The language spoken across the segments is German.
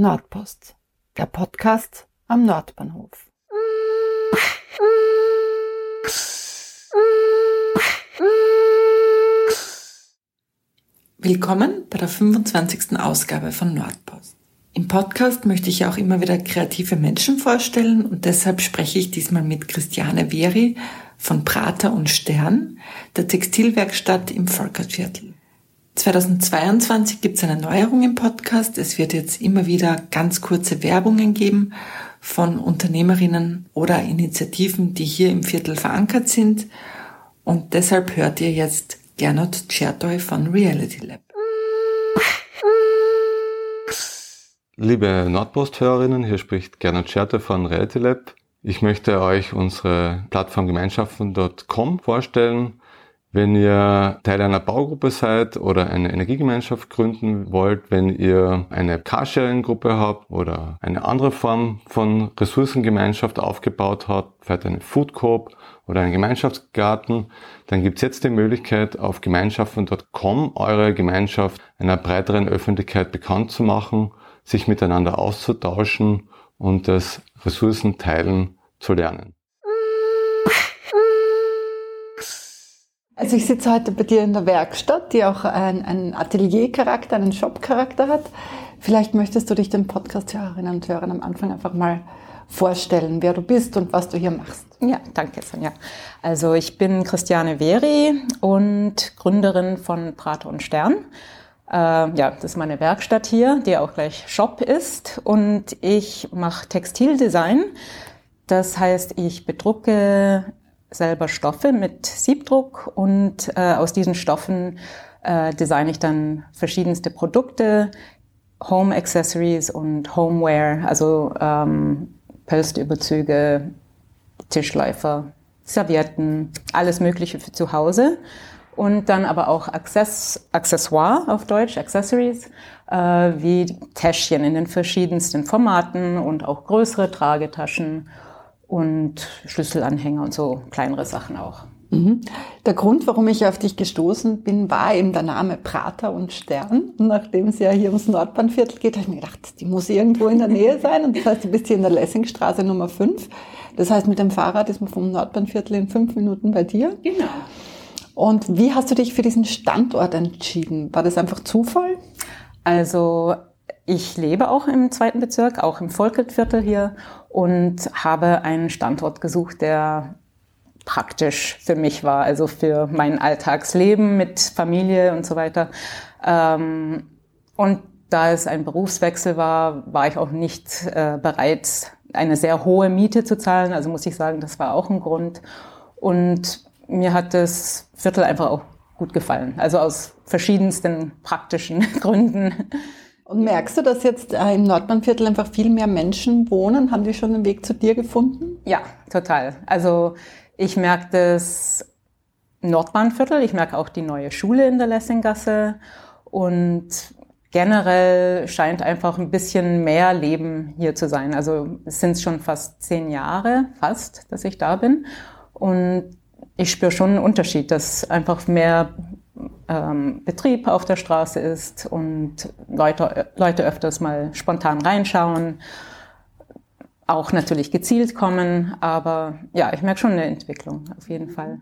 Nordpost, der Podcast am Nordbahnhof. Willkommen bei der 25. Ausgabe von Nordpost. Im Podcast möchte ich auch immer wieder kreative Menschen vorstellen und deshalb spreche ich diesmal mit Christiane Veri von Prater und Stern, der Textilwerkstatt im Volkertviertel. 2022 gibt es eine Neuerung im Podcast. Es wird jetzt immer wieder ganz kurze Werbungen geben von Unternehmerinnen oder Initiativen, die hier im Viertel verankert sind. Und deshalb hört ihr jetzt Gernot Tschertoy von Reality Lab. Liebe Nordpost-Hörerinnen, hier spricht Gernot Tschertoy von Reality Lab. Ich möchte euch unsere Plattform Gemeinschaften.com vorstellen. Wenn ihr Teil einer Baugruppe seid oder eine Energiegemeinschaft gründen wollt, wenn ihr eine Carsharing-Gruppe habt oder eine andere Form von Ressourcengemeinschaft aufgebaut habt, vielleicht eine Food Coop oder einen Gemeinschaftsgarten, dann gibt es jetzt die Möglichkeit, auf gemeinschaften.com eure Gemeinschaft einer breiteren Öffentlichkeit bekannt zu machen, sich miteinander auszutauschen und das Ressourcenteilen zu lernen. Also ich sitze heute bei dir in der Werkstatt, die auch einen Ateliercharakter, einen Shopcharakter hat. Vielleicht möchtest du dich den Podcast-Hörerinnen und Hörern am Anfang einfach mal vorstellen, wer du bist und was du hier machst. Ja, danke Sonja. Also ich bin Christiane Veri und Gründerin von Prater und Stern. Äh, ja, das ist meine Werkstatt hier, die auch gleich Shop ist. Und ich mache Textildesign. Das heißt, ich bedrucke selber Stoffe mit Siebdruck und äh, aus diesen Stoffen äh, designe ich dann verschiedenste Produkte, Home Accessories und Homeware, also ähm, Pölsterüberzüge, Tischläufer, Servietten, alles Mögliche für zu Hause. Und dann aber auch Access, Accessoire auf Deutsch, Accessories, äh, wie Täschchen in den verschiedensten Formaten und auch größere Tragetaschen und Schlüsselanhänger und so kleinere Sachen auch. Mhm. Der Grund, warum ich auf dich gestoßen bin, war eben der Name Prater und Stern. Und nachdem es ja hier ums Nordbahnviertel geht, habe ich mir gedacht, die muss irgendwo in der Nähe sein. Und das heißt, du bist hier in der Lessingstraße Nummer 5. Das heißt, mit dem Fahrrad ist man vom Nordbahnviertel in fünf Minuten bei dir. Genau. Und wie hast du dich für diesen Standort entschieden? War das einfach Zufall? Also ich lebe auch im zweiten Bezirk, auch im Volkertviertel hier und habe einen Standort gesucht, der praktisch für mich war, also für mein Alltagsleben mit Familie und so weiter. Ähm, und da es ein Berufswechsel war, war ich auch nicht äh, bereit, eine sehr hohe Miete zu zahlen. Also muss ich sagen, das war auch ein Grund. Und mir hat das Viertel einfach auch gut gefallen. Also aus verschiedensten praktischen Gründen. Und merkst du, dass jetzt äh, im Nordbahnviertel einfach viel mehr Menschen wohnen? Haben die schon den Weg zu dir gefunden? Ja, total. Also ich merke das Nordbahnviertel, ich merke auch die neue Schule in der Lessinggasse und generell scheint einfach ein bisschen mehr Leben hier zu sein. Also es sind schon fast zehn Jahre, fast, dass ich da bin. Und ich spüre schon einen Unterschied, dass einfach mehr ähm, Betrieb auf der Straße ist und Leute, Leute öfters mal spontan reinschauen, auch natürlich gezielt kommen, aber ja, ich merke schon eine Entwicklung auf jeden Fall.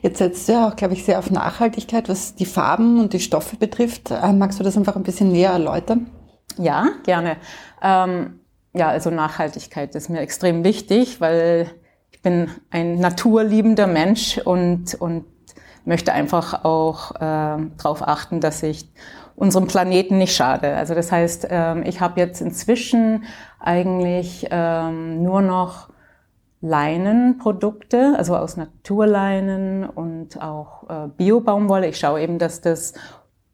Jetzt setzt ja auch, glaube ich, sehr auf Nachhaltigkeit, was die Farben und die Stoffe betrifft. Äh, magst du das einfach ein bisschen näher erläutern? Ja, gerne. Ähm, ja, also Nachhaltigkeit ist mir extrem wichtig, weil ich bin ein naturliebender Mensch und, und möchte einfach auch äh, darauf achten, dass ich unserem Planeten nicht schade. Also das heißt, ähm, ich habe jetzt inzwischen eigentlich ähm, nur noch Leinenprodukte, also aus Naturleinen und auch äh, Bio-Baumwolle. Ich schaue eben, dass das,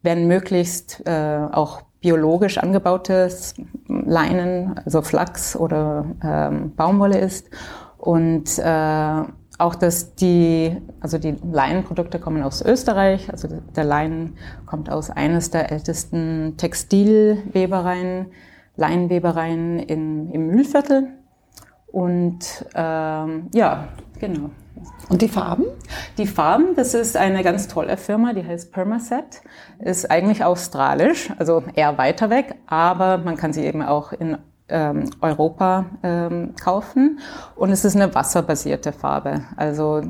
wenn möglichst, äh, auch biologisch angebautes Leinen, also Flachs oder ähm, Baumwolle ist. Und äh, auch, dass die, also die Leinenprodukte kommen aus Österreich. Also der Leinen kommt aus eines der ältesten Textilwebereien, Leinenwebereien in, im Mühlviertel. Und ähm, ja, genau. Und die Farben? Die Farben, das ist eine ganz tolle Firma, die heißt Permaset, ist eigentlich australisch, also eher weiter weg, aber man kann sie eben auch in ähm, Europa ähm, kaufen. Und es ist eine wasserbasierte Farbe, also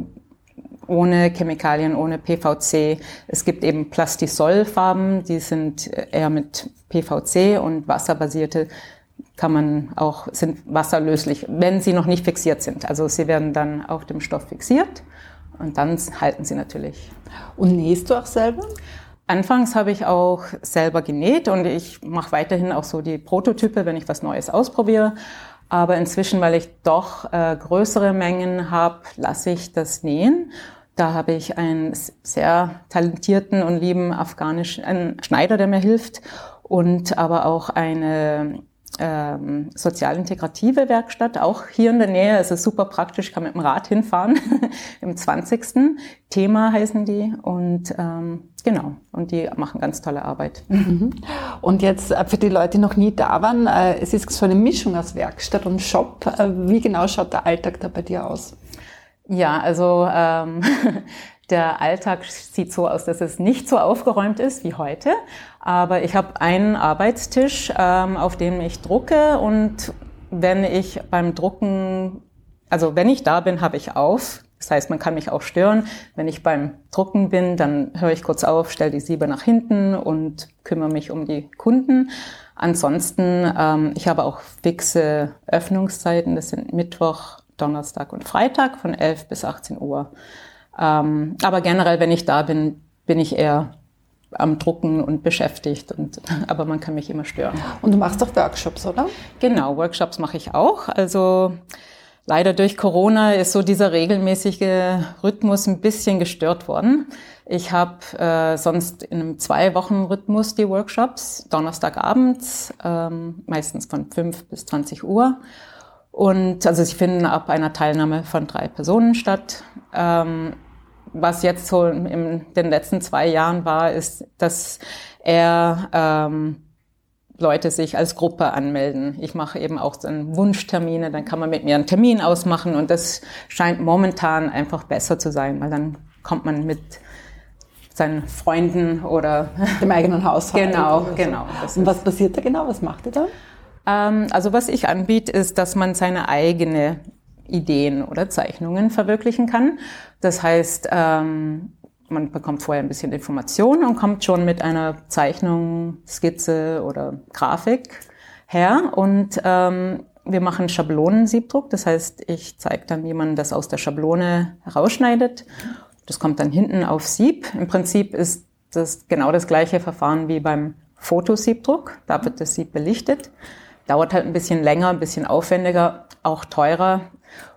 ohne Chemikalien, ohne PVC. Es gibt eben Plastisol-Farben, die sind eher mit PVC und wasserbasierte kann man auch, sind wasserlöslich, wenn sie noch nicht fixiert sind. Also sie werden dann auf dem Stoff fixiert und dann halten sie natürlich. Und nähst du auch selber? Anfangs habe ich auch selber genäht und ich mache weiterhin auch so die Prototype, wenn ich was Neues ausprobiere. Aber inzwischen, weil ich doch äh, größere Mengen habe, lasse ich das nähen. Da habe ich einen sehr talentierten und lieben afghanischen Schneider, der mir hilft und aber auch eine ähm, sozialintegrative Werkstatt, auch hier in der Nähe. Ist super praktisch, kann mit dem Rad hinfahren. Im 20. Thema heißen die. Und ähm, genau, und die machen ganz tolle Arbeit. Mhm. Und jetzt äh, für die Leute, die noch nie da waren, äh, es ist so eine Mischung aus Werkstatt und Shop. Äh, wie genau schaut der Alltag da bei dir aus? Ja, also ähm, der Alltag sieht so aus, dass es nicht so aufgeräumt ist wie heute. Aber ich habe einen Arbeitstisch, ähm, auf dem ich drucke und wenn ich beim Drucken, also wenn ich da bin, habe ich auf. Das heißt, man kann mich auch stören. Wenn ich beim Drucken bin, dann höre ich kurz auf, stelle die Siebe nach hinten und kümmere mich um die Kunden. Ansonsten, ähm, ich habe auch fixe Öffnungszeiten. Das sind Mittwoch, Donnerstag und Freitag von 11 bis 18 Uhr. Ähm, aber generell, wenn ich da bin, bin ich eher am Drucken und beschäftigt. Und, aber man kann mich immer stören. Und du machst auch Workshops, oder? Genau, Workshops mache ich auch. Also leider durch Corona ist so dieser regelmäßige Rhythmus ein bisschen gestört worden. Ich habe äh, sonst in einem Zwei-Wochen-Rhythmus die Workshops, Donnerstagabends, ähm, meistens von 5 bis 20 Uhr. Und also sie finden ab einer Teilnahme von drei Personen statt. Ähm, was jetzt so in den letzten zwei Jahren war, ist, dass er ähm, Leute sich als Gruppe anmelden. Ich mache eben auch so Wunschtermine, dann kann man mit mir einen Termin ausmachen und das scheint momentan einfach besser zu sein, weil dann kommt man mit seinen Freunden oder dem eigenen Haushalt. Genau, genau. Und was passiert da genau? Was macht ihr da? Ähm, also was ich anbiete, ist, dass man seine eigene Ideen oder Zeichnungen verwirklichen kann. Das heißt, ähm, man bekommt vorher ein bisschen Informationen und kommt schon mit einer Zeichnung, Skizze oder Grafik her. Und ähm, wir machen Schablonensiebdruck. Das heißt, ich zeige dann, wie man das aus der Schablone herausschneidet. Das kommt dann hinten auf Sieb. Im Prinzip ist das genau das gleiche Verfahren wie beim Fotosiebdruck. Da wird das Sieb belichtet. Dauert halt ein bisschen länger, ein bisschen aufwendiger, auch teurer.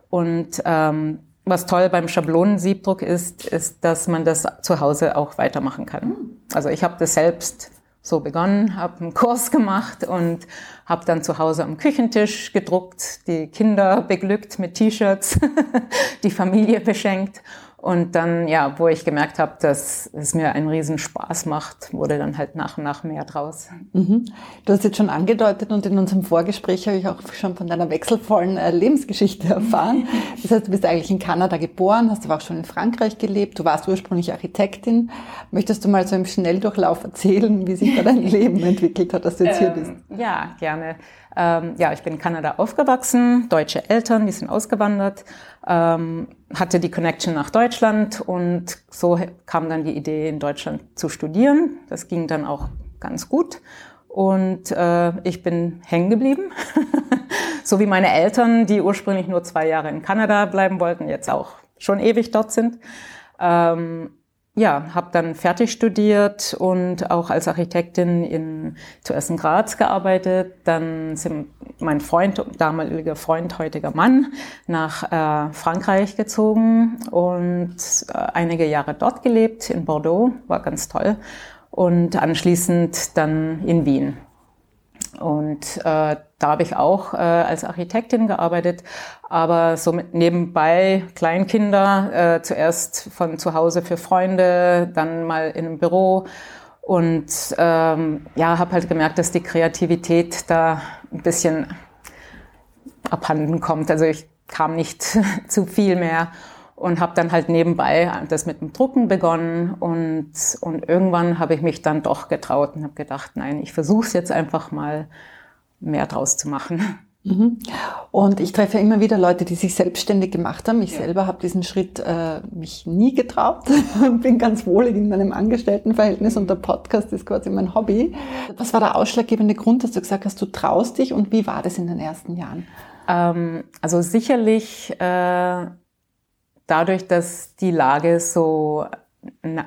Und ähm, was toll beim Schablonensiebdruck ist, ist, dass man das zu Hause auch weitermachen kann. Also ich habe das selbst so begonnen, habe einen Kurs gemacht und habe dann zu Hause am Küchentisch gedruckt, die Kinder beglückt mit T-Shirts, die Familie beschenkt und dann, ja, wo ich gemerkt habe, dass es mir einen riesen Spaß macht, wurde dann halt nach und nach mehr draus. Mhm. Du hast jetzt schon angedeutet und in unserem Vorgespräch habe ich auch schon von deiner wechselvollen äh, Lebensgeschichte erfahren. Das heißt, du bist eigentlich in Kanada geboren, hast aber auch schon in Frankreich gelebt. Du warst ursprünglich Architektin. Möchtest du mal so im Schnelldurchlauf erzählen, wie sich da dein Leben entwickelt hat, dass du jetzt hier bist? Ähm, ja, gerne. Ähm, ja, ich bin in Kanada aufgewachsen, deutsche Eltern, die sind ausgewandert, ähm, hatte die Connection nach Deutschland und so kam dann die Idee, in Deutschland zu studieren. Das ging dann auch ganz gut und äh, ich bin hängen geblieben. so wie meine Eltern, die ursprünglich nur zwei Jahre in Kanada bleiben wollten, jetzt auch schon ewig dort sind. Ähm, ja, habe dann fertig studiert und auch als Architektin in zuerst in Graz gearbeitet. Dann sind mein Freund, damaliger Freund, heutiger Mann, nach äh, Frankreich gezogen und äh, einige Jahre dort gelebt in Bordeaux, war ganz toll. Und anschließend dann in Wien. Und äh, da habe ich auch äh, als Architektin gearbeitet, aber so mit nebenbei Kleinkinder, äh, zuerst von zu Hause für Freunde, dann mal in einem Büro. Und ähm, ja, habe halt gemerkt, dass die Kreativität da ein bisschen abhanden kommt. Also ich kam nicht zu viel mehr und habe dann halt nebenbei das mit dem Drucken begonnen und, und irgendwann habe ich mich dann doch getraut und habe gedacht, nein, ich versuche es jetzt einfach mal mehr draus zu machen. Mhm. Und ich treffe immer wieder Leute, die sich selbstständig gemacht haben. Ich ja. selber habe diesen Schritt äh, mich nie getraut und bin ganz wohlig in meinem Angestelltenverhältnis und der Podcast ist quasi mein Hobby. Was war der ausschlaggebende Grund, dass du gesagt hast, du traust dich und wie war das in den ersten Jahren? Ähm, also sicherlich äh, dadurch, dass die Lage so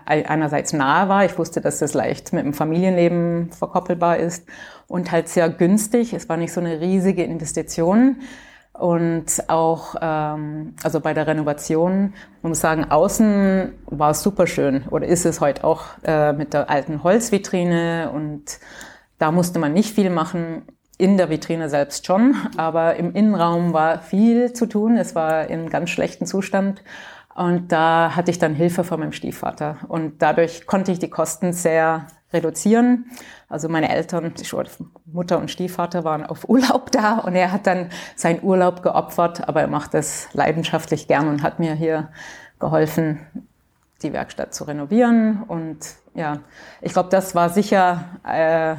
einerseits nahe war. Ich wusste, dass das leicht mit dem Familienleben verkoppelbar ist und halt sehr günstig. Es war nicht so eine riesige Investition. Und auch, ähm, also bei der Renovation, man muss sagen, außen war es super schön oder ist es heute auch äh, mit der alten Holzvitrine und da musste man nicht viel machen. In der Vitrine selbst schon, aber im Innenraum war viel zu tun. Es war in ganz schlechten Zustand. Und da hatte ich dann Hilfe von meinem Stiefvater. Und dadurch konnte ich die Kosten sehr reduzieren. Also meine Eltern, Mutter und Stiefvater waren auf Urlaub da und er hat dann seinen Urlaub geopfert, aber er macht das leidenschaftlich gern und hat mir hier geholfen, die Werkstatt zu renovieren. Und ja, ich glaube, das war sicher äh,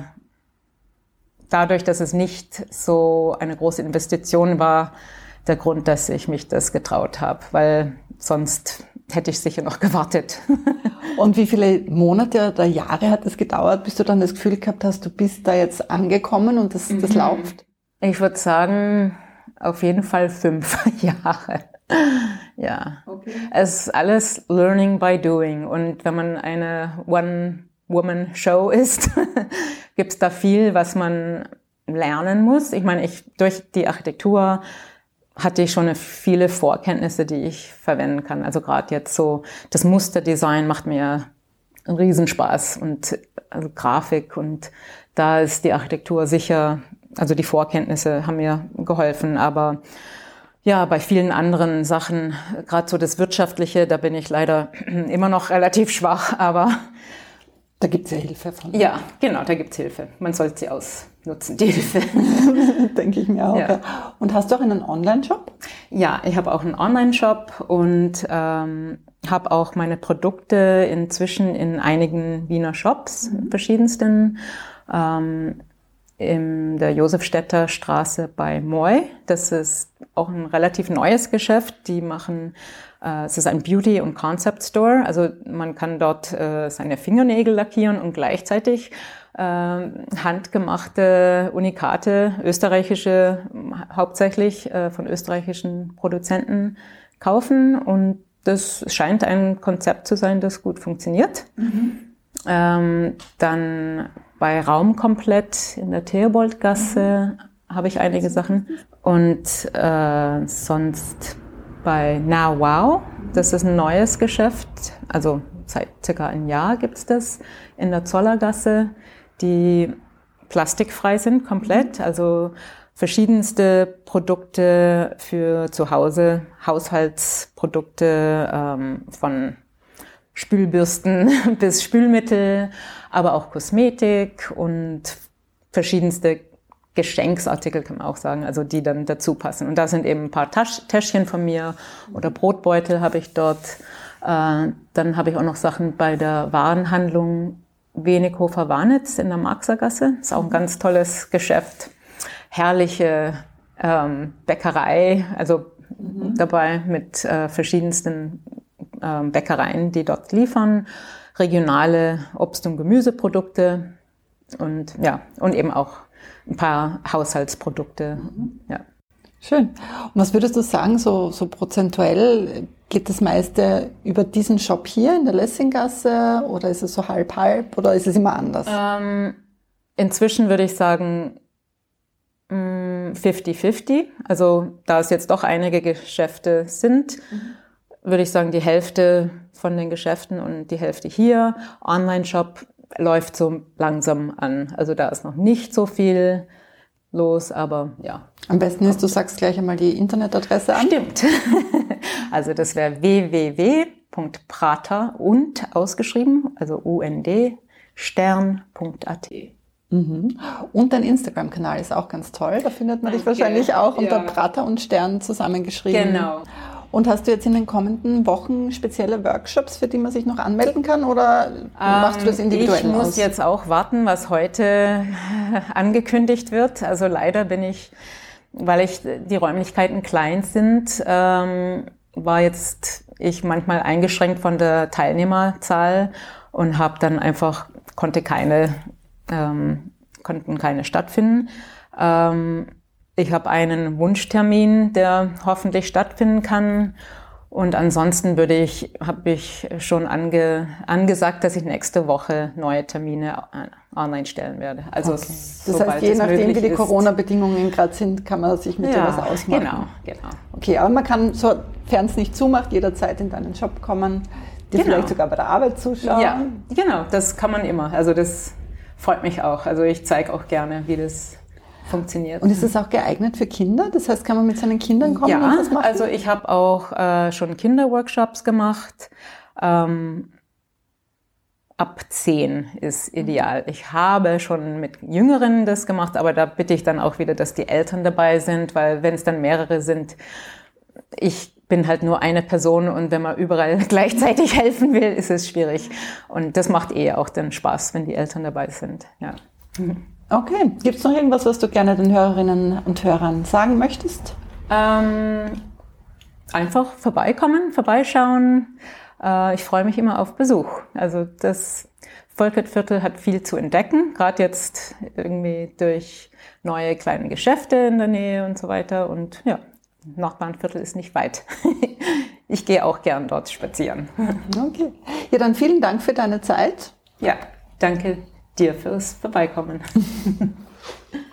dadurch, dass es nicht so eine große Investition war, der Grund, dass ich mich das getraut habe, weil sonst hätte ich sicher noch gewartet. Und wie viele Monate oder Jahre hat es gedauert, bis du dann das Gefühl gehabt hast, du bist da jetzt angekommen und das, das mhm. läuft? Ich würde sagen, auf jeden Fall fünf Jahre. Ja. Okay. Es ist alles Learning by Doing. Und wenn man eine One-Woman-Show ist, gibt es da viel, was man lernen muss. Ich meine, ich durch die Architektur hatte ich schon viele Vorkenntnisse, die ich verwenden kann. Also gerade jetzt so das Musterdesign macht mir einen Riesenspaß und also Grafik und da ist die Architektur sicher, also die Vorkenntnisse haben mir geholfen, aber ja, bei vielen anderen Sachen, gerade so das Wirtschaftliche, da bin ich leider immer noch relativ schwach, aber da gibt es ja Hilfe von. Ja, genau, da gibt es Hilfe. Man sollte sie ausnutzen, die Hilfe. Denke ich mir auch. Ja. Und hast du auch einen Online-Shop? Ja, ich habe auch einen Online-Shop und ähm, habe auch meine Produkte inzwischen in einigen Wiener Shops, mhm. verschiedensten. Ähm, in der Josefstädter Straße bei Moy. Das ist auch ein relativ neues Geschäft. Die machen es ist ein Beauty- und Concept Store. Also man kann dort äh, seine Fingernägel lackieren und gleichzeitig äh, handgemachte Unikate, österreichische, hauptsächlich äh, von österreichischen Produzenten kaufen. Und das scheint ein Konzept zu sein, das gut funktioniert. Mhm. Ähm, dann bei Raumkomplett in der Theoboldgasse mhm. habe ich einige Sachen. Und äh, sonst bei Now Wow. Das ist ein neues Geschäft. Also seit circa einem Jahr gibt es das in der Zollergasse, die plastikfrei sind komplett. Also verschiedenste Produkte für zu Hause, Haushaltsprodukte ähm, von Spülbürsten bis Spülmittel, aber auch Kosmetik und verschiedenste Geschenksartikel kann man auch sagen, also die dann dazu passen. Und da sind eben ein paar Tasch Täschchen von mir oder Brotbeutel habe ich dort. Äh, dann habe ich auch noch Sachen bei der Warenhandlung Wenighofer-Warnitz in der Marxergasse. Ist auch ein ganz tolles Geschäft. Herrliche ähm, Bäckerei, also mhm. dabei mit äh, verschiedensten äh, Bäckereien, die dort liefern. Regionale Obst- und Gemüseprodukte und ja, und eben auch ein paar Haushaltsprodukte. Mhm. Ja. Schön. Und was würdest du sagen, so, so prozentuell geht das meiste über diesen Shop hier in der Lessinggasse oder ist es so halb-halb oder ist es immer anders? Ähm, inzwischen würde ich sagen 50-50. Mm, also da es jetzt doch einige Geschäfte sind, mhm. würde ich sagen die Hälfte von den Geschäften und die Hälfte hier. Online-Shop läuft so langsam an. Also da ist noch nicht so viel los, aber ja. Am besten ist, du sagst gleich einmal die Internetadresse an. Stimmt. also das wäre www.prater und ausgeschrieben, also und stern.at. Mhm. Und dein Instagram-Kanal ist auch ganz toll. Da findet man dich wahrscheinlich auch unter ja. Prater und Stern zusammengeschrieben. Genau. Und hast du jetzt in den kommenden Wochen spezielle Workshops, für die man sich noch anmelden kann oder machst du das ähm, individuell Ich muss aus? jetzt auch warten, was heute angekündigt wird. Also leider bin ich, weil ich die Räumlichkeiten klein sind, ähm, war jetzt ich manchmal eingeschränkt von der Teilnehmerzahl und habe dann einfach konnte keine ähm, konnten keine stattfinden. Ähm, ich habe einen Wunschtermin, der hoffentlich stattfinden kann. Und ansonsten würde ich, habe ich schon ange, angesagt, dass ich nächste Woche neue Termine online stellen werde. Also okay. das heißt, je nachdem, wie die Corona-Bedingungen gerade sind, kann man sich mit ja, sowas ausmachen. Genau, genau. Okay, aber man kann, sofern es nicht zumacht, jederzeit in deinen Shop kommen, dir genau. vielleicht sogar bei der Arbeit zuschauen. Ja, genau, das kann man immer. Also das freut mich auch. Also ich zeige auch gerne, wie das funktioniert. Und ist es auch geeignet für Kinder? Das heißt, kann man mit seinen Kindern kommen ja, und das machen? also ich habe auch äh, schon Kinderworkshops gemacht. Ähm, ab zehn ist ideal. Ich habe schon mit Jüngeren das gemacht, aber da bitte ich dann auch wieder, dass die Eltern dabei sind, weil wenn es dann mehrere sind, ich bin halt nur eine Person und wenn man überall gleichzeitig helfen will, ist es schwierig. Und das macht eh auch den Spaß, wenn die Eltern dabei sind. Ja. Okay. Gibt es noch irgendwas, was du gerne den Hörerinnen und Hörern sagen möchtest? Ähm, einfach vorbeikommen, vorbeischauen. Äh, ich freue mich immer auf Besuch. Also das Volkertviertel hat viel zu entdecken, gerade jetzt irgendwie durch neue kleine Geschäfte in der Nähe und so weiter. Und ja, Nordbahnviertel ist nicht weit. ich gehe auch gern dort spazieren. Okay. Ja, dann vielen Dank für deine Zeit. Ja, danke dir fürs Vorbeikommen.